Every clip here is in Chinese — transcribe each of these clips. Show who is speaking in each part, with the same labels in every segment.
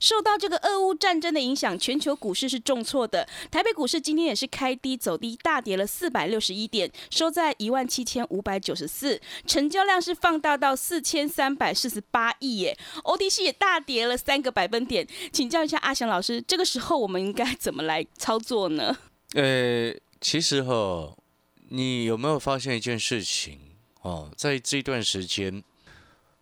Speaker 1: 受到这个俄乌战争的影响，全球股市是重挫的。台北股市今天也是开低走低，大跌了四百六十一点，收在一万七千五百九十四，成交量是放大到四千三百四十八亿耶。ODC 也大跌了三个百分点。请教一下阿翔老师，这个时候我们应该怎么来操作呢？
Speaker 2: 呃，其实哈，你有没有发现一件事情哦，在这段时间。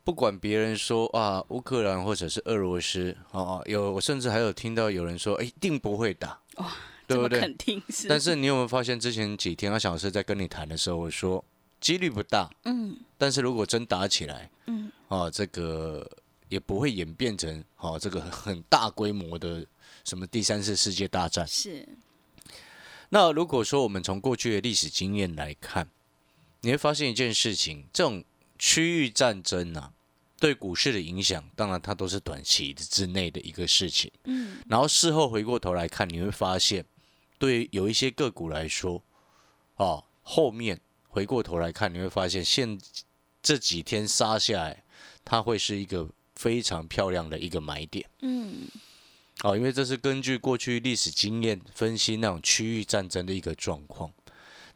Speaker 2: 不管别人说啊，乌克兰或者是俄罗斯，哦，有我甚至还有听到有人说，哎，一定不会打，哇，
Speaker 1: 对不对？肯定是。
Speaker 2: 但是你有没有发现，之前几天阿小老师在跟你谈的时候，我说几率不大，嗯，但是如果真打起来，嗯，哦，这个也不会演变成哦，这个很大规模的什么第三次世界大战。
Speaker 1: 是。
Speaker 2: 那如果说我们从过去的历史经验来看，你会发现一件事情，这种区域战争啊。对股市的影响，当然它都是短期之内的一个事情。嗯，然后事后回过头来看，你会发现，对有一些个股来说，哦，后面回过头来看，你会发现现这几天杀下来，它会是一个非常漂亮的一个买点。嗯，哦，因为这是根据过去历史经验分析那种区域战争的一个状况。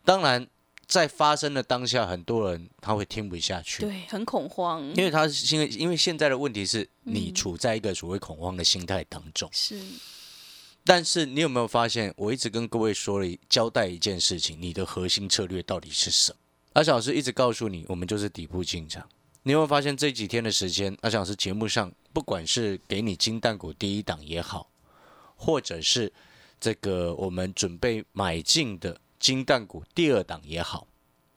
Speaker 2: 当然。在发生的当下，很多人他会听不下去，
Speaker 1: 对，很恐慌，
Speaker 2: 因为他因为因为现在的问题是你处在一个所谓恐慌的心态当中，
Speaker 1: 是。
Speaker 2: 但是你有没有发现，我一直跟各位说了交代一件事情，你的核心策略到底是什么？阿小老师一直告诉你，我们就是底部进场。你有没有发现这几天的时间，阿小老师节目上，不管是给你金蛋股第一档也好，或者是这个我们准备买进的。金蛋股第二档也好，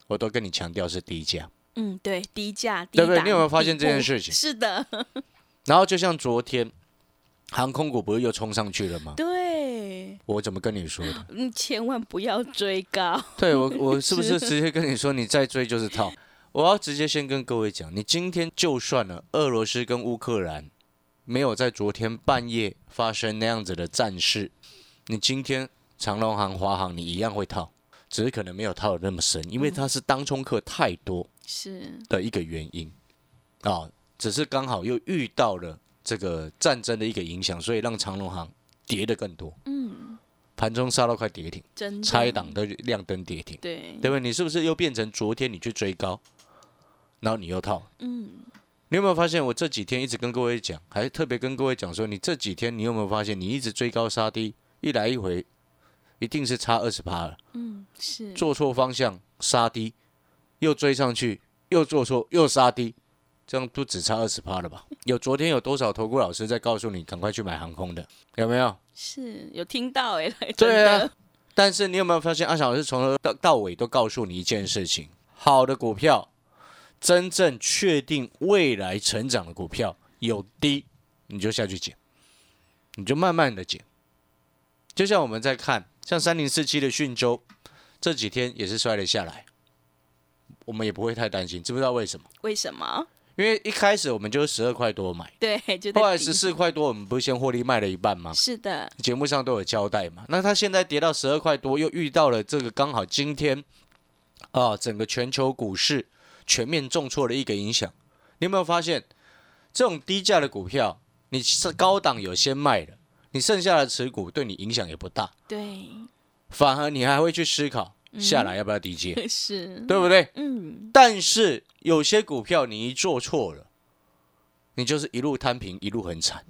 Speaker 2: 我都跟你强调是低价。
Speaker 1: 嗯，对，低价，
Speaker 2: 对不对？你有没有发现这件事情？
Speaker 1: 是的。
Speaker 2: 然后就像昨天，航空股不是又冲上去了吗？
Speaker 1: 对。
Speaker 2: 我怎么跟你说的？
Speaker 1: 嗯，千万不要追高。
Speaker 2: 对我，我 是不是直接跟你说，你再追就是套？我要直接先跟各位讲，你今天就算了，俄罗斯跟乌克兰没有在昨天半夜发生那样子的战事，你今天长隆航、华航，你一样会套。只是可能没有套的那么深，因为它是当冲客太多
Speaker 1: 是
Speaker 2: 的一个原因啊。只是刚好又遇到了这个战争的一个影响，所以让长隆行跌的更多。嗯，盘中杀到快跌停，
Speaker 1: 真
Speaker 2: 差一档都亮灯跌停。
Speaker 1: 对，
Speaker 2: 对不对？你是不是又变成昨天你去追高，然后你又套？嗯，你有没有发现我这几天一直跟各位讲，还特别跟各位讲说，你这几天你有没有发现，你一直追高杀低，一来一回。一定是差二十趴了。
Speaker 1: 嗯，是
Speaker 2: 做错方向杀低，又追上去，又做错又杀低，这样不只差二十趴了吧？有昨天有多少投顾老师在告诉你赶快去买航空的？有没有？
Speaker 1: 是有听到 哎，
Speaker 2: 对啊。但是你有没有发现阿翔老师从头 到到尾都告诉你一件事情：好的股票，真正确定未来成长的股票有低，你就下去捡，你就慢慢的捡。就像我们在看。像三零四七的讯州，这几天也是摔了下来，我们也不会太担心，知不知道为什么？
Speaker 1: 为什么？
Speaker 2: 因为一开始我们就是十二块多买，
Speaker 1: 对，
Speaker 2: 后来十四块多，我们不是先获利卖了一半吗？
Speaker 1: 是的，
Speaker 2: 节目上都有交代嘛。那它现在跌到十二块多，又遇到了这个刚好今天啊，整个全球股市全面重挫的一个影响。你有没有发现，这种低价的股票，你是高档有先卖的？你剩下的持股对你影响也不大，
Speaker 1: 对，
Speaker 2: 反而你还会去思考下来要不要低接，
Speaker 1: 是
Speaker 2: 对不对？嗯。但是有些股票你一做错了，你就是一路摊平，一路很惨。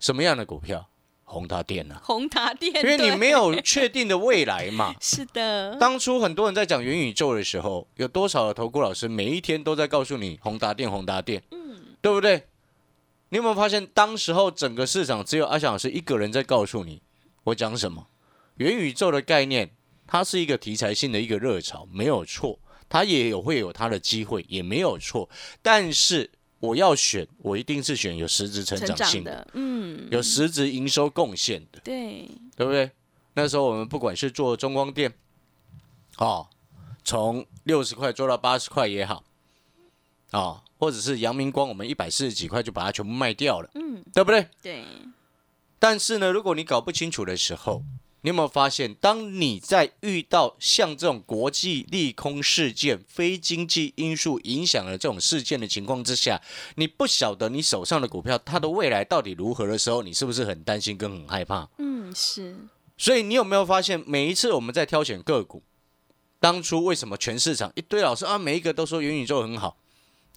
Speaker 2: 什么样的股票？宏达电啊，
Speaker 1: 宏达电，因
Speaker 2: 为你没有确定的未来嘛。
Speaker 1: 是的。
Speaker 2: 当初很多人在讲元宇宙的时候，有多少的投顾老师每一天都在告诉你宏达电，宏达电，嗯，对不对？你有没有发现，当时候整个市场只有阿翔老师一个人在告诉你，我讲什么？元宇宙的概念它是一个题材性的一个热潮，没有错，它也有会有它的机会，也没有错。但是我要选，我一定是选有实质成
Speaker 1: 成
Speaker 2: 长性的，
Speaker 1: 的，嗯，
Speaker 2: 有实质营收贡献的，
Speaker 1: 对，
Speaker 2: 对不对？那时候我们不管是做中光电，哦，从六十块做到八十块也好，啊、或者是阳明光，我们一百四十几块就把它全部卖掉了，
Speaker 1: 嗯，
Speaker 2: 对不对？
Speaker 1: 对，
Speaker 2: 但是呢，如果你搞不清楚的时候，你有没有发现，当你在遇到像这种国际利空事件、非经济因素影响了这种事件的情况之下，你不晓得你手上的股票它的未来到底如何的时候，你是不是很担心跟很害怕？
Speaker 1: 嗯，是，
Speaker 2: 所以你有没有发现，每一次我们在挑选个股，当初为什么全市场一堆老师啊，每一个都说元宇宙很好，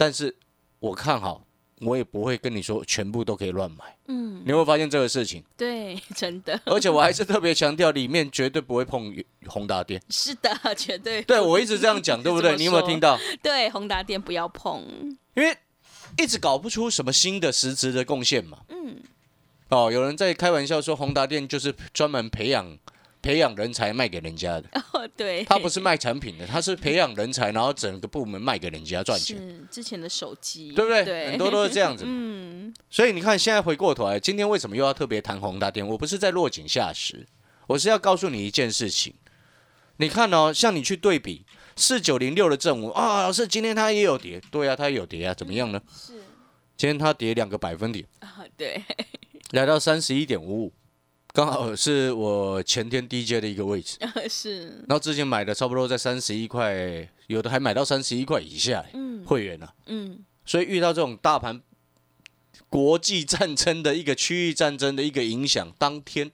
Speaker 2: 但是我看好，我也不会跟你说全部都可以乱买。
Speaker 1: 嗯，
Speaker 2: 你有没有发现这个事情？
Speaker 1: 对，真的
Speaker 2: 而且我还是特别强调，里面绝对不会碰宏达电。
Speaker 1: 是的，绝对，
Speaker 2: 对我一直这样讲，对不对？你有没有听到？
Speaker 1: 对，宏达电不要碰，
Speaker 2: 因为一直搞不出什么新的实质的贡献嘛。
Speaker 1: 嗯，
Speaker 2: 哦，有人在开玩笑说，宏达电就是专门培养培养人才卖给人家的，
Speaker 1: 哦，对，
Speaker 2: 他不是卖产品的，他是培养人才，然后整个部门卖给人家赚钱，
Speaker 1: 是之前的手机，
Speaker 2: 对不对？
Speaker 1: 对，
Speaker 2: 很多都是这样子。
Speaker 1: 嗯，
Speaker 2: 所以你看，现在回过头来，今天为什么又要特别谈宏达电？我不是在落井下石，我是要告诉你一件事情。你看哦，像你去对比四九零六的正午啊，老师今天它也有跌，对啊，它也有跌啊，怎么样呢？
Speaker 1: 是。
Speaker 2: 今天它跌两个百分点，
Speaker 1: 啊，对，
Speaker 2: 来到三十一点五五，刚好是我前天低阶的一个位置。
Speaker 1: 是，
Speaker 2: 然后之前买的差不多在三十一块，有的还买到三十一块以下，
Speaker 1: 嗯
Speaker 2: 会员啊。
Speaker 1: 嗯，
Speaker 2: 所以遇到这种大盘国际战争的一个区域战争的一个影响，当天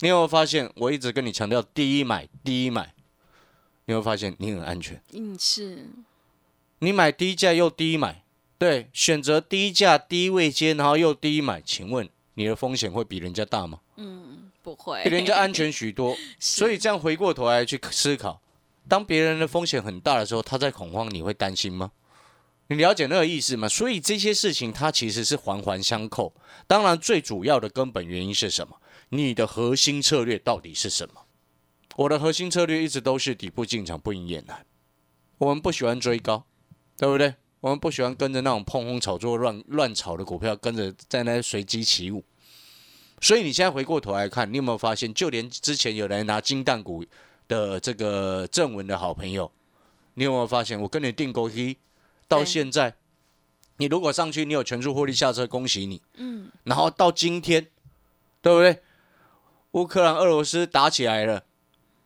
Speaker 2: 你有没有发现？我一直跟你强调第一买，第一买，你会发现你很安全。
Speaker 1: 嗯是，
Speaker 2: 你买低价又低买，对，选择低价低位接，然后又低买，请问你的风险会比人家大吗？
Speaker 1: 嗯，不会，
Speaker 2: 比人家安全许多。所以这样回过头来去思考，当别人的风险很大的时候，他在恐慌，你会担心吗？你了解那个意思吗？所以这些事情它其实是环环相扣。当然，最主要的根本原因是什么？你的核心策略到底是什么？我的核心策略一直都是底部进场，不赢也难。我们不喜欢追高，对不对？我们不喜欢跟着那种碰轰炒作、乱乱炒的股票，跟着在那随机起舞。所以你现在回过头来看，你有没有发现，就连之前有人拿金蛋股的这个正文的好朋友，你有没有发现，我跟你订购一到现在，你如果上去，你有全数获利下车，恭喜你。
Speaker 1: 嗯，
Speaker 2: 然后到今天，对不对？乌克兰、俄罗斯打起来了，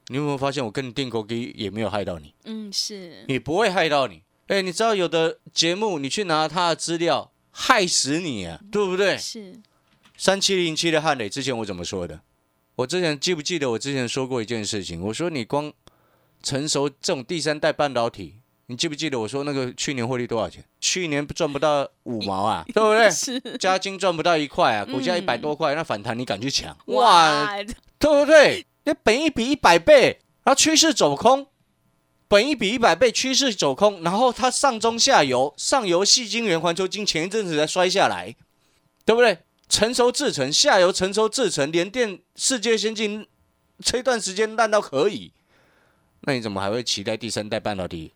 Speaker 2: 你有没有发现，我跟你订购机也没有害到你，
Speaker 1: 嗯是，
Speaker 2: 你不会害到你。哎，你知道有的节目你去拿他的资料，害死你啊，对不对？
Speaker 1: 是，
Speaker 2: 三七零七的汉磊，之前我怎么说的？我之前记不记得我之前说过一件事情？我说你光成熟这种第三代半导体，你记不记得我说那个去年获利多少钱？去年赚不到五毛啊，对不对？
Speaker 1: 是，
Speaker 2: 加金赚不到一块啊，股价一
Speaker 1: 嗯
Speaker 2: 百多块，那反弹你敢去抢？哇，
Speaker 1: 哇，
Speaker 2: 对不对？那本一比一百倍，然后趋势走空，本一比一百倍，趋势走空，然后它上中下游，上游细晶圆、环球晶前一阵子才摔下来，对不对？成熟制成，下游成熟制成，联电世界先进这一段时间烂到可以，那你怎么还会期待第三代半导体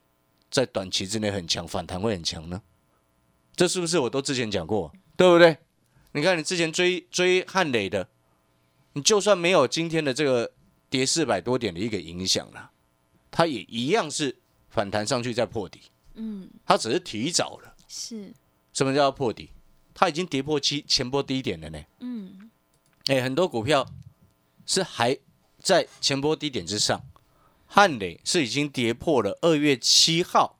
Speaker 2: 在短期之内很强，反弹会很强呢？这是不是我都之前讲过，对不对？你看你之前追追汉磊的，你就算没有今天的这个跌四百多点的一个影响啦，它也一样是反弹上去再破底，
Speaker 1: 嗯。
Speaker 2: 它只是提早了。
Speaker 1: 是，
Speaker 2: 什么叫破底？它已经跌破期前波低点了呢。
Speaker 1: 嗯。
Speaker 2: 哎，很多股票是还在前波低点之上，汉磊是已经跌破了二月七号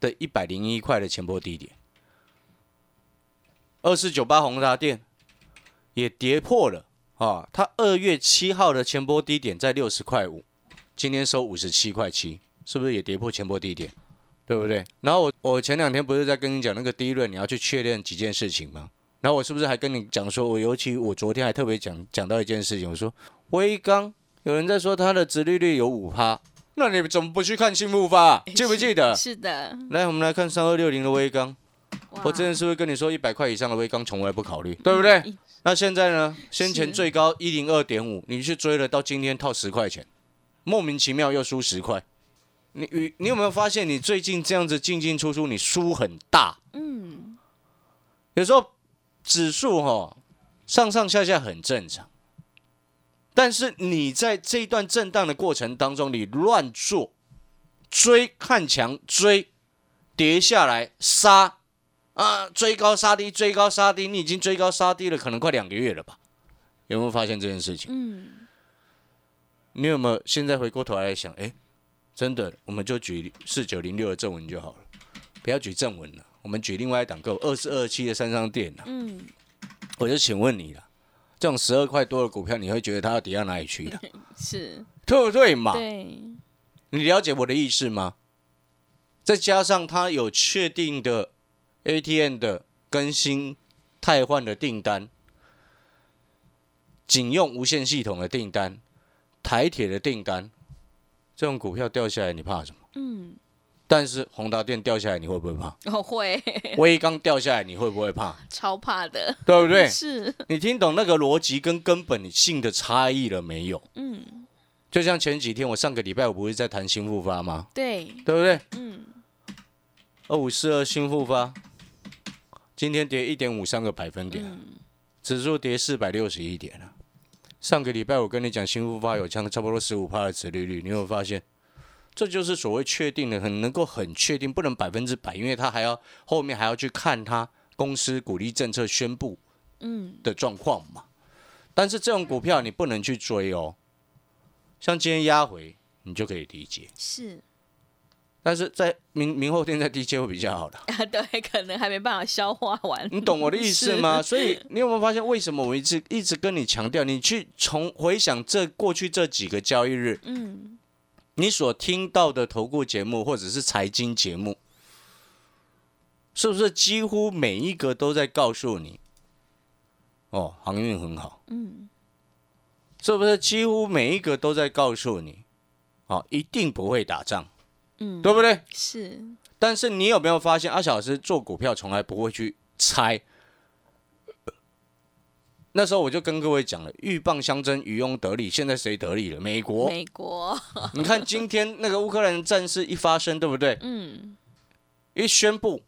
Speaker 2: 的一百零一块的前波低点，二四九八宏达电也跌破了啊，它二月七号的前波低点在六十块五，今天收五十七块七，是不是也跌破前波低点？对不对？然后我我前两天不是在跟你讲那个第一轮你要去确认几件事情吗？然后我是不是还跟你讲说，我尤其我昨天还特别讲讲到一件事情，我说微刚有人在说它的殖利率有五趴，那你怎么不去看新复发？记不记得？
Speaker 1: 是的，
Speaker 2: 来，我们来看三二六零的微刚，我之前是不是跟你说一百块以上的微刚从来不考虑，对不对？
Speaker 1: 一
Speaker 2: 那现在呢？先前最高一零二点五，你去追了，到今天套十块钱，莫名其妙又输十块。你你你有没有发现，你最近这样子进进出出，你输很大？
Speaker 1: 嗯，
Speaker 2: 有时候指数哈上上下下很正常，但是你在这一段震荡的过程当中，你乱做追看强追跌下来杀啊，追高杀低，追高杀低，你已经追高杀低了，可能快两个月了吧？有没有发现这件事情？
Speaker 1: 嗯，
Speaker 2: 你有没有现在回过头来想，哎，真的，我们就举四九零六的正文就好了，不要举正文了，我们举另外一档够二四二七的三商店了。
Speaker 1: 嗯，
Speaker 2: 我就请问你了，这种十二块多的股票，你会觉得它要跌到哪里去的？
Speaker 1: 是，
Speaker 2: 对不对嘛？
Speaker 1: 对，
Speaker 2: 你了解我的意思吗？再加上它有确定的 ATM 的更新、汰换的订单，仅用无线系统的订单，台铁的订单，这种股票掉下来，你怕什么？
Speaker 1: 嗯，
Speaker 2: 但是宏达电掉下来，你会不会怕？
Speaker 1: 我会
Speaker 2: 威刚掉下来，你会不会怕？
Speaker 1: 超怕的，
Speaker 2: 对不对？
Speaker 1: 是，
Speaker 2: 你听懂那个逻辑跟根本性的差异了没有？
Speaker 1: 嗯，
Speaker 2: 就像前几天我上个礼拜我不是在谈新复发吗？
Speaker 1: 对，
Speaker 2: 对不对？
Speaker 1: 嗯，
Speaker 2: 二五四二新复发，今天跌一点五三个百分点，
Speaker 1: 嗯，
Speaker 2: 指数跌四百六十一点了。上个礼拜我跟你讲新复发有将差不多十五帕的殖利率，你有没有发现？这就是所谓确定的，很能够很确定，不能百分之百，因为他还要后面还要去看他公司鼓励政策宣布
Speaker 1: 嗯，
Speaker 2: 的状况嘛。但是这种股票你不能去追哦，像今天压回，你就可以理解。
Speaker 1: 是，
Speaker 2: 但是在明明后天在低阶会比较好的，
Speaker 1: 啊，对，可能还没办法消化完，
Speaker 2: 你懂我的意思吗？所以你有没有发现，为什么我一直一直跟你强调，你去从回想这过去这几个交易日，
Speaker 1: 嗯，
Speaker 2: 你所听到的投顾节目或者是财经节目，是不是几乎每一个都在告诉你，哦，航运很好，
Speaker 1: 嗯，
Speaker 2: 是不是几乎每一个都在告诉你，哦，一定不会打仗，
Speaker 1: 嗯，
Speaker 2: 对不对？
Speaker 1: 是，
Speaker 2: 但是你有没有发现，阿小老师做股票从来不会去猜。那时候我就跟各位讲了，鹬蚌相争，渔翁得利。现在谁得利了？美国。
Speaker 1: 美国，
Speaker 2: 你看今天那个乌克兰战事一发生，对不对？
Speaker 1: 嗯，
Speaker 2: 一宣布，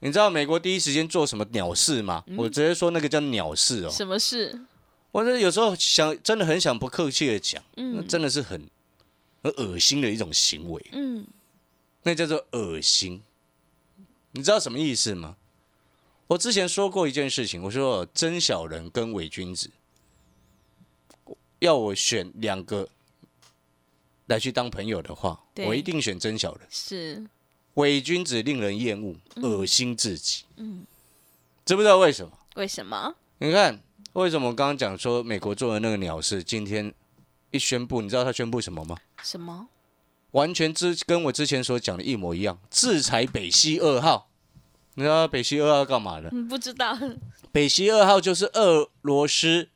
Speaker 2: 你知道美国第一时间做什么鸟事吗？我直接说那个叫鸟事哦。
Speaker 1: 什么事？
Speaker 2: 我这有时候想，真的很想不客气的讲，那
Speaker 1: 嗯，
Speaker 2: 真的是很很恶心的一种行为。
Speaker 1: 嗯，
Speaker 2: 那叫做恶心。你知道什么意思吗？我之前说过一件事情，我说真小人跟伪君子，要我选两个来去当朋友的话，我一定选真小人。
Speaker 1: 是，
Speaker 2: 伪君子令人厌恶，恶心至极。
Speaker 1: 嗯，
Speaker 2: 知不知道为什么？
Speaker 1: 为什么？
Speaker 2: 你看，为什么我刚刚讲说美国做的那个鸟事，今天一宣布，你知道他宣布什么吗？
Speaker 1: 什么？
Speaker 2: 完全之跟我之前所讲的一模一样，制裁北溪二号。你知道北溪二号干嘛的？
Speaker 1: 嗯，不知道，
Speaker 2: 北溪二号就是俄罗斯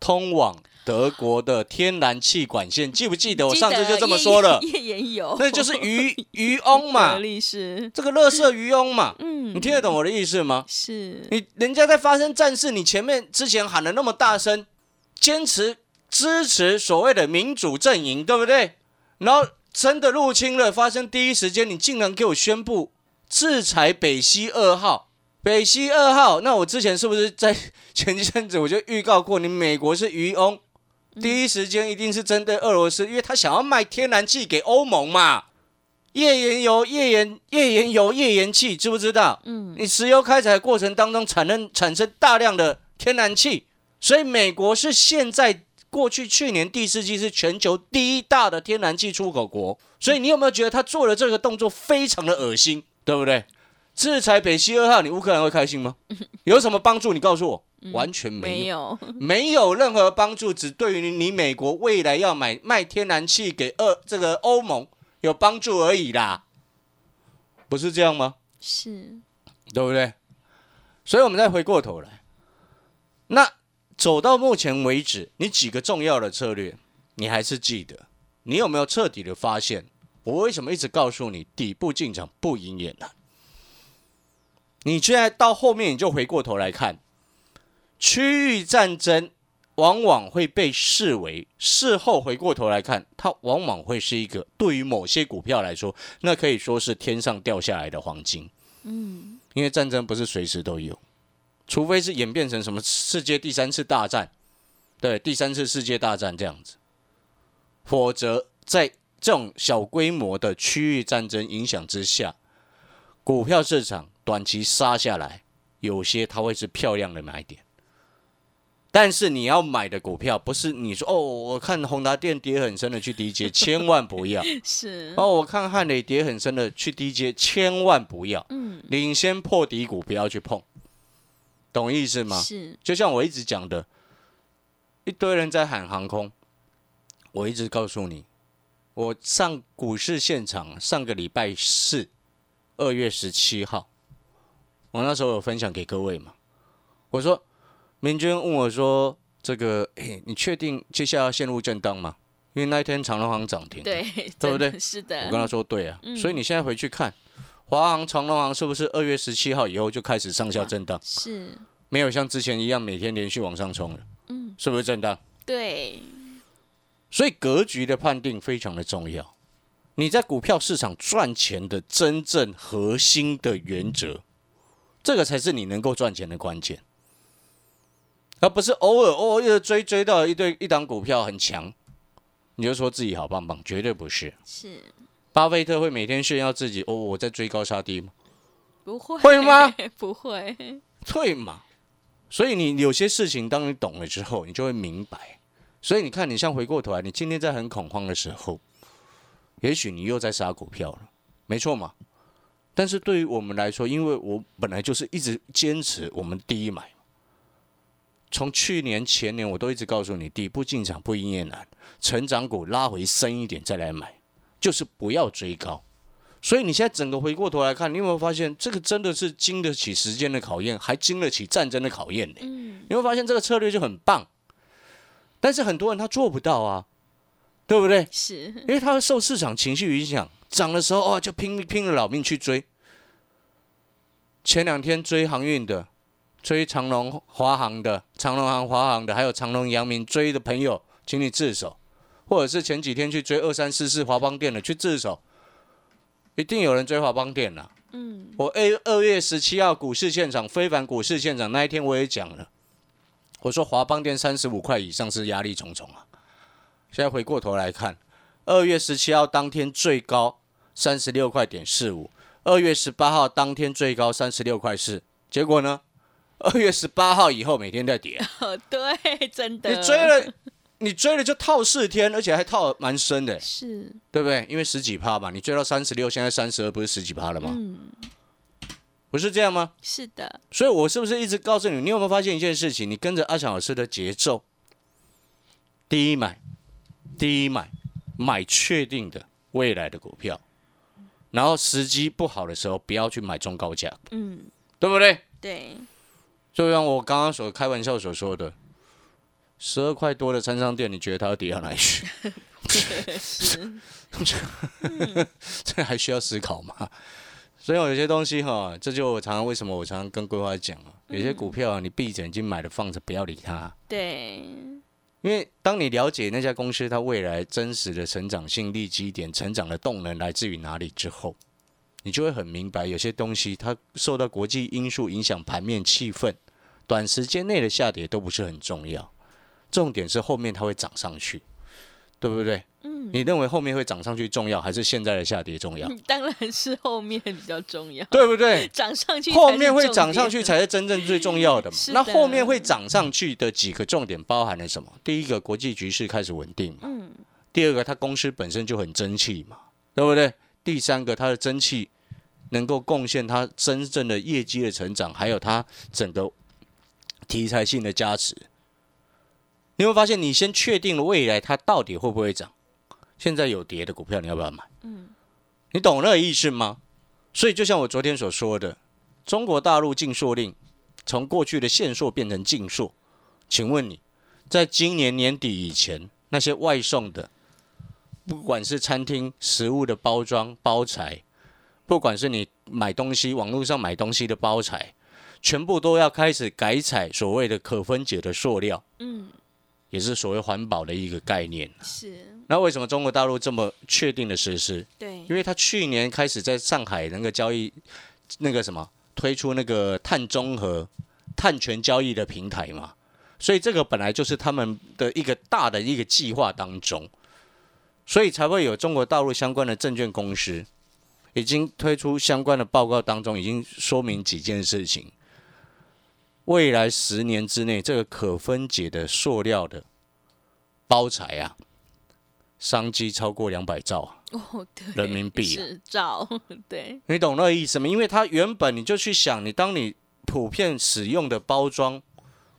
Speaker 2: 通往德国的天然气管线，记不记得我上次就这么说了？
Speaker 1: 页岩油，
Speaker 2: 那就是渔渔 翁嘛这个乐色渔翁嘛，
Speaker 1: 嗯，
Speaker 2: 你听得懂我的意思吗？
Speaker 1: 是，
Speaker 2: 你人家在发生战事，你前面之前喊的那么大声，坚持支持所谓的民主阵营，对不对？然后真的入侵了，发生第一时间，你竟然给我宣布制裁北溪二号。北溪二号，那我之前是不是在前一阵子我就预告过，你美国是渔翁，第一时间一定是针对俄罗斯，因为他想要卖天然气给欧盟嘛。页岩油、页岩、页岩油、页岩气，知不知道？
Speaker 1: 嗯，
Speaker 2: 你石油开采过程当中产生产生大量的天然气，所以美国是现在过去去年第四季是全球第一大的天然气出口国，所以你有没有觉得他做的这个动作非常的恶心，对不对？制裁北溪二号，你乌克兰会开心吗？有什么帮助？你告诉我，完全没
Speaker 1: 没
Speaker 2: 有，没有任何帮助，只对于你美国未来要买卖天然气给二这个欧盟有帮助而已啦，不是这样吗？
Speaker 1: 是，
Speaker 2: 对不对？所以我们再回过头来，那走到目前为止，你几个重要的策略，你还是记得？你有没有彻底的发现？我为什么一直告诉你底部进场不赢也难？你现在到后面你就回过头来看，区域战争往往会被视为事后回过头来看，它往往会是一个对于某些股票来说，那可以说是天上掉下来的黄金。嗯，因为战争不是随时都有，除非是演变成什么世界第三次大战，对，第三次世界大战这样子，否则在这种小规模的区域战争影响之下，股票市场短期杀下来，有些它会是漂亮的买点。但是你要买的股票不是你说哦，我看宏达电跌很深的去低接，千万不要。
Speaker 1: 是
Speaker 2: 哦，我看汉磊跌很深的去低接，千万不要。
Speaker 1: 嗯，
Speaker 2: 领先破底股不要去碰，懂意思吗？
Speaker 1: 是
Speaker 2: 就像我一直讲的，一堆人在喊航空，我一直告诉你，我上股市现场上个礼拜四，二月十七号，我那时候有分享给各位嘛，我说。明君问我说：“这个，你确定接下来要陷入震荡吗？因为那一天长隆行涨停，
Speaker 1: 对，
Speaker 2: 对不对？
Speaker 1: 是的。
Speaker 2: 我跟他说对啊，所以你现在回去看，华航、长隆航是不是二月十七号以后就开始上下震荡？
Speaker 1: 是，
Speaker 2: 没有像之前一样每天连续往上冲了，嗯，是不是震荡？
Speaker 1: 对。
Speaker 2: 所以格局的判定非常的重要，你在股票市场赚钱的真正核心的原则，这个才是你能够赚钱的关键。而不是偶尔偶尔追追到一堆一档股票很强，你就说自己好棒棒，绝对不是。
Speaker 1: 是，
Speaker 2: 巴菲特会每天炫耀自己哦，我在追高杀低吗？
Speaker 1: 不会，
Speaker 2: 会吗？
Speaker 1: 不会，
Speaker 2: 会嘛？所以你有些事情，当你懂了之后，你就会明白。所以你看，你像回过头来，你今天在很恐慌的时候，也许你又在杀股票了，没错嘛。但是对于我们来说，因为我本来就是一直坚持我们第一买。从去年前年，我都一直告诉你，底部进场不应也难，成长股拉回深一点再来买，就是不要追高。所以你现在整个回过头来看，你有没有发现这个真的是经得起时间的考验，还经得起战争的考验呢？嗯，你会发现这个策略就很棒，但是很多人他做不到啊，对不对？
Speaker 1: 是，
Speaker 2: 因为他会受市场情绪影响，涨的时候哦就拼拼了老命去追。前两天追航运的。追长隆、华航的，长隆航、华航的，还有长隆、阳明追的朋友，请你自首；或者是前几天去追二三四四华邦店的，去自首。一定有人追华邦店了。嗯，我 A 二月十七号股市现场，非凡股市现场那一天我也讲了，我说华邦店三十五块以上是压力重重啊。现在回过头来看，二月十七号当天最高三十六块点四五，二月十八号当天最高三十六块四，结果呢？二月十八号以后每天在跌，
Speaker 1: 对，真的。
Speaker 2: 你追了，你追了就套四天，而且还套蛮深的，
Speaker 1: 是，
Speaker 2: 对不对？因为十几趴嘛，你追到三十六，现在三十二，不是十几趴了吗？嗯，不是这样吗？
Speaker 1: 是的。
Speaker 2: 所以我是不是一直告诉你，你有没有发现一件事情？你跟着阿强老师的节奏，第一买，第一买，买确定的未来的股票，然后时机不好的时候，不要去买中高价，嗯，对不对？
Speaker 1: 对。
Speaker 2: 就像我刚刚所开玩笑所说的，十二块多的餐商店，你觉得它要跌到哪里去？这还需要思考吗？所以有些东西哈，这就我常常为什么我常常跟规划讲啊，有些股票啊你闭着眼睛买的放着，不要理它。
Speaker 1: 对，
Speaker 2: 因为当你了解那家公司它未来真实的成长性、利基点、成长的动能来自于哪里之后。你就会很明白，有些东西它受到国际因素影响，盘面气氛，短时间内的下跌都不是很重要，重点是后面它会涨上去，对不对？嗯。你认为后面会涨上去重要，还是现在的下跌重要？
Speaker 1: 当然是后面比较重要，
Speaker 2: 对不对？
Speaker 1: 涨上去，
Speaker 2: 后面会涨上去才是真正最重要的嘛。那后面会涨上去的几个重点包含了什么？第一个，国际局势开始稳定嘛。嗯。第二个，它公司本身就很争气嘛，对不对？第三个，它的争气能够贡献它真正的业绩的成长，还有它整个题材性的加持。你会发现，你先确定了未来它到底会不会涨。现在有跌的股票，你要不要买？嗯，你懂那个意思吗？所以就像我昨天所说的，中国大陆禁塑令从过去的限塑变成禁塑，请问你在今年年底以前，那些外送的。不管是餐厅食物的包装包材，不管是你买东西网络上买东西的包材，全部都要开始改采所谓的可分解的塑料。嗯，也是所谓环保的一个概念。
Speaker 1: 是，
Speaker 2: 那为什么中国大陆这么确定的实施？
Speaker 1: 对
Speaker 2: 因，为他去年开始在上海那个交易那个什么推出那个碳中和、碳权交易的平台嘛，所以这个本来就是他们的一个大的一个计划当中，所以才会有中国大陆相关的证券公司已经推出相关的报告当中，已经说明几件事情。未来十年之内，这个可分解的塑料的包材啊，商机超过两百兆啊。
Speaker 1: 哦，对，
Speaker 2: 人民币啊
Speaker 1: 兆，对，
Speaker 2: 你懂那个意思吗？因为它原本你就去想，你当你普遍使用的包装，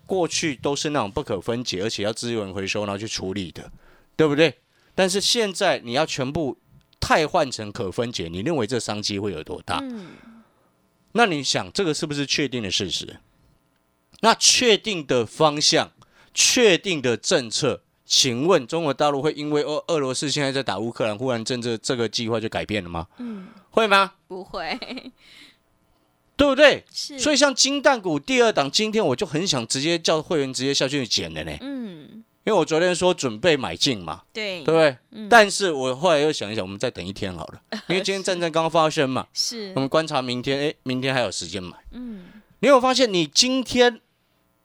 Speaker 2: 过去都是那种不可分解，而且要资源回收，然后去处理的，对不对？但是现在你要全部汰换成可分解，你认为这商机会有多大？
Speaker 1: 嗯，
Speaker 2: 那你想，这个是不是确定的事实？那确定的方向、确定的政策，请问中国大陆会因为俄俄罗斯现在在打乌克兰，忽然政策这个计划就改变了吗？
Speaker 1: 嗯，
Speaker 2: 会吗？
Speaker 1: 不会，
Speaker 2: 对不对？
Speaker 1: 是，
Speaker 2: 所以像金蛋股第二档，今天我就很想直接叫会员直接下去捡的呢，
Speaker 1: 嗯，
Speaker 2: 因为我昨天说准备买进嘛，
Speaker 1: 对，
Speaker 2: 对不对？
Speaker 1: 嗯
Speaker 2: 但是我后来又想一想，我们再等一天好了，因为今天战争刚发生嘛，
Speaker 1: 是
Speaker 2: 我，们观察明天，哎，明天还有时间买。
Speaker 1: 嗯，
Speaker 2: 你有发现，你今天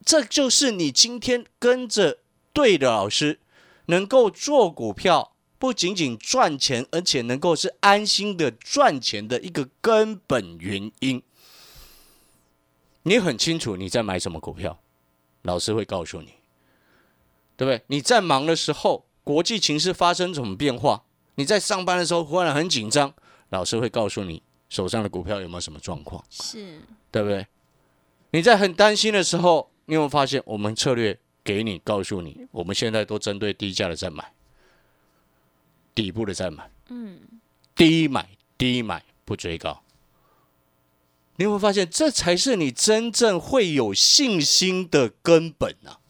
Speaker 2: 这就是你今天跟着对的老师，能够做股票，不仅仅赚钱，而且能够是安心的赚钱的一个根本原因。你很清楚你在买什么股票，老师会告诉你，对不对？你在忙的时候，国际情势发生什么变化？你在上班的时候忽然很紧张，老师会告诉你手上的股票有没有什么状况。
Speaker 1: 是，
Speaker 2: 对不对？你在很担心的时候，你有没有发现我们策略给你告诉你，我们现在都针对低价的在买，底部的在买，
Speaker 1: 嗯，
Speaker 2: 低买低买不追高。你有没有发现，这才是你真正会有信心的根本啊？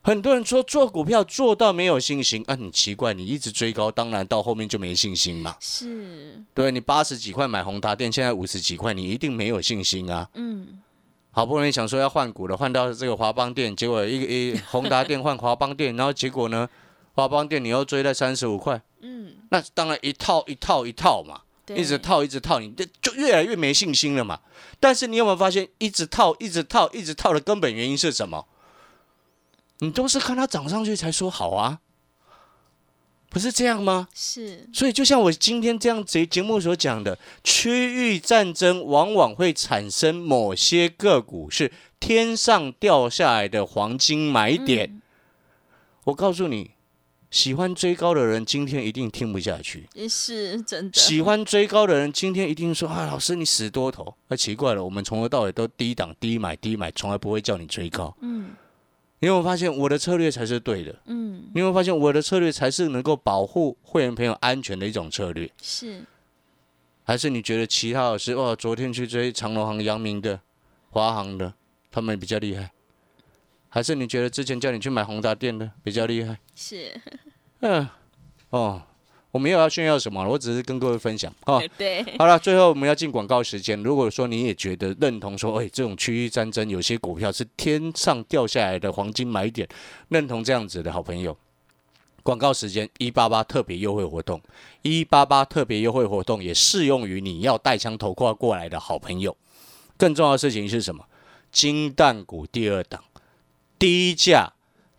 Speaker 2: 很多人说做股票做到没有信心啊，很奇怪，你一直追高，当然到后面就没信心嘛。
Speaker 1: 是，
Speaker 2: 对你八十几块买宏达电，现在五十几块，你一定没有信心啊。
Speaker 1: 嗯，
Speaker 2: 好不容易想说要换股了，换到这个华邦店，结果一个一宏达店换华邦店，然后结果呢，华邦店你又追在三十五块，
Speaker 1: 嗯，
Speaker 2: 那当然一套一套一套嘛，一直，套一直套，你这就越来越没信心了嘛。但是你有没有发现，一直套一直套一直套的根本原因是什么？你都是看它涨上去才说好啊，不是这样吗？
Speaker 1: 是，
Speaker 2: 所以，就像我今天这样节节目所讲的，区域战争往往会产生某些个股是天上掉下来的黄金买点。
Speaker 1: 嗯
Speaker 2: 我告诉你，喜欢追高的人今天一定听不下去；
Speaker 1: 也是真的，
Speaker 2: 喜欢追高的人今天一定说：“啊，老师你死多头。”那奇怪了，我们从头到尾都低档低买低买，从来不会叫你追高。
Speaker 1: 嗯
Speaker 2: 你有没有发现我的策略才是对的？
Speaker 1: 嗯，
Speaker 2: 你有没有发现我的策略才是能够保护会员朋友安全的一种策略？
Speaker 1: 是，
Speaker 2: 还是你觉得其他老师哦，昨天去追长隆行、阳明的、华航的，他们比较厉害？还是你觉得之前叫你去买宏达电的比较厉害？
Speaker 1: 是，
Speaker 2: 嗯，哦，我没有要炫耀什么，我只是跟各位分享哦。
Speaker 1: 对，
Speaker 2: 好了，最后我们要进广告时间。如果说你也觉得认同说，哎，这种区域战争有些股票是天上掉下来的黄金买点，认同这样子的好朋友，广告时间一八八特别优惠活动，一八八特别优惠活动也适用于你要带枪投靠过来的好朋友。更重要的事情是什么？金蛋股第二档，低价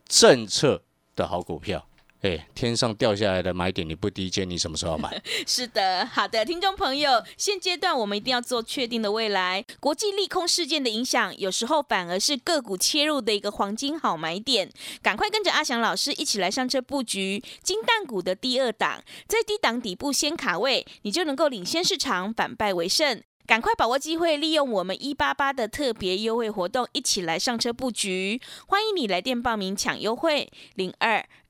Speaker 2: 政策的好股票。哎，天上掉下来的买点你不低接，你什么时候买？
Speaker 1: 是的，好的，听众朋友，现阶段我们一定要做确定的未来。国际利空事件的影响，有时候反而是个股切入的一个黄金好买点。赶快跟着阿翔老师一起来上车布局金蛋股的第二档，在低档底部先卡位，你就能够领先市场，反败为胜。赶快把握机会，利用我们一八八的特别优惠活动，一起来上车布局。欢迎你来电报名抢优惠，零二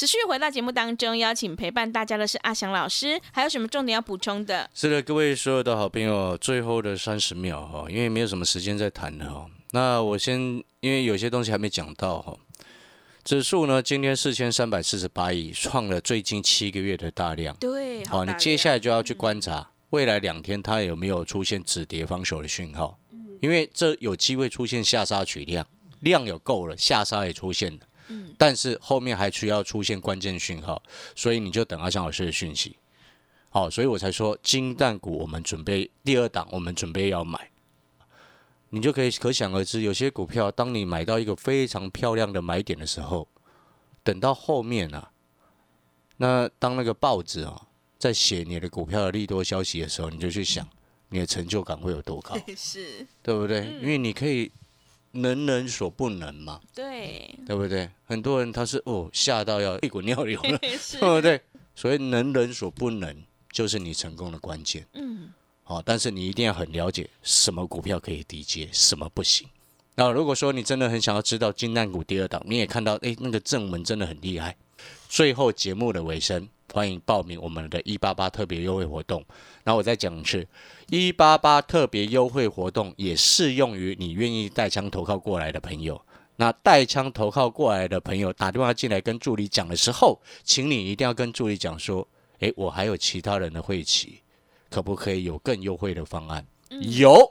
Speaker 1: 持续回到节目当中，邀请陪伴大家的是阿翔老师，还有什么重点要补充的？
Speaker 2: 是的，各位所有的好朋友，最后的三十秒哈，因为没有什么时间再谈了哈。那我先，因为有些东西还没讲到哈。指数呢，今天四千三百四十八亿，创了最近七个月的大量。
Speaker 1: 对，
Speaker 2: 好，你接下来就要去观察未来两天它有没有出现止跌防守的讯号，因为这有机会出现下杀取量，量有够了，下杀也出现了。但是后面还需要出现关键讯号，所以你就等阿翔老师的讯息。好，所以我才说金蛋股我们准备第二档，我们准备要买，你就可以可想而知，有些股票当你买到一个非常漂亮的买点的时候，等到后面啊，那当那个报纸啊在写你的股票的利多消息的时候，你就去想你的成就感会有多高，
Speaker 1: 是，
Speaker 2: 对不对？因为你可以。能人所不能嘛？
Speaker 1: 对，
Speaker 2: 对不对？很多人他是哦吓到要一股尿流了，对不对？所以能人所不能就是你成功的关键。嗯，好，但是你一定要很了解什么股票可以低接，什么不行。那如果说你真的很想要知道金蛋股第二档，你也看到哎那个正文真的很厉害。最后节目的尾声。欢迎报名我们的“一八八”特别优惠活动。然后我再讲一次，“一八八”特别优惠活动也适用于你愿意带枪投靠过来的朋友。那带枪投靠过来的朋友打电话进来跟助理讲的时候，请你一定要跟助理讲说：“诶，我还有其他人的会期，可不可以有更优惠的方案？”有，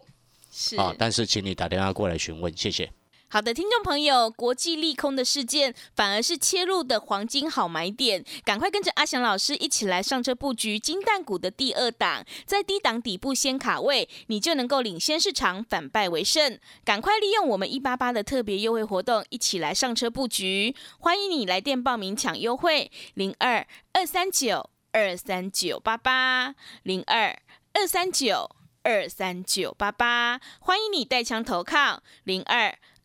Speaker 1: 是
Speaker 2: 啊，但是请你打电话过来询问，谢谢。
Speaker 1: 好的，听众朋友，国际利空的事件反而是切入的黄金好买点，赶快跟着阿翔老师一起来上车布局金蛋股的第二档，在低档底部先卡位，你就能够领先市场，反败为胜。赶快利用我们一八八的特别优惠活动，一起来上车布局。欢迎你来电报名抢优惠，零二二三九二三九八八零二二三九二三九八八。欢迎你带枪投靠，零二。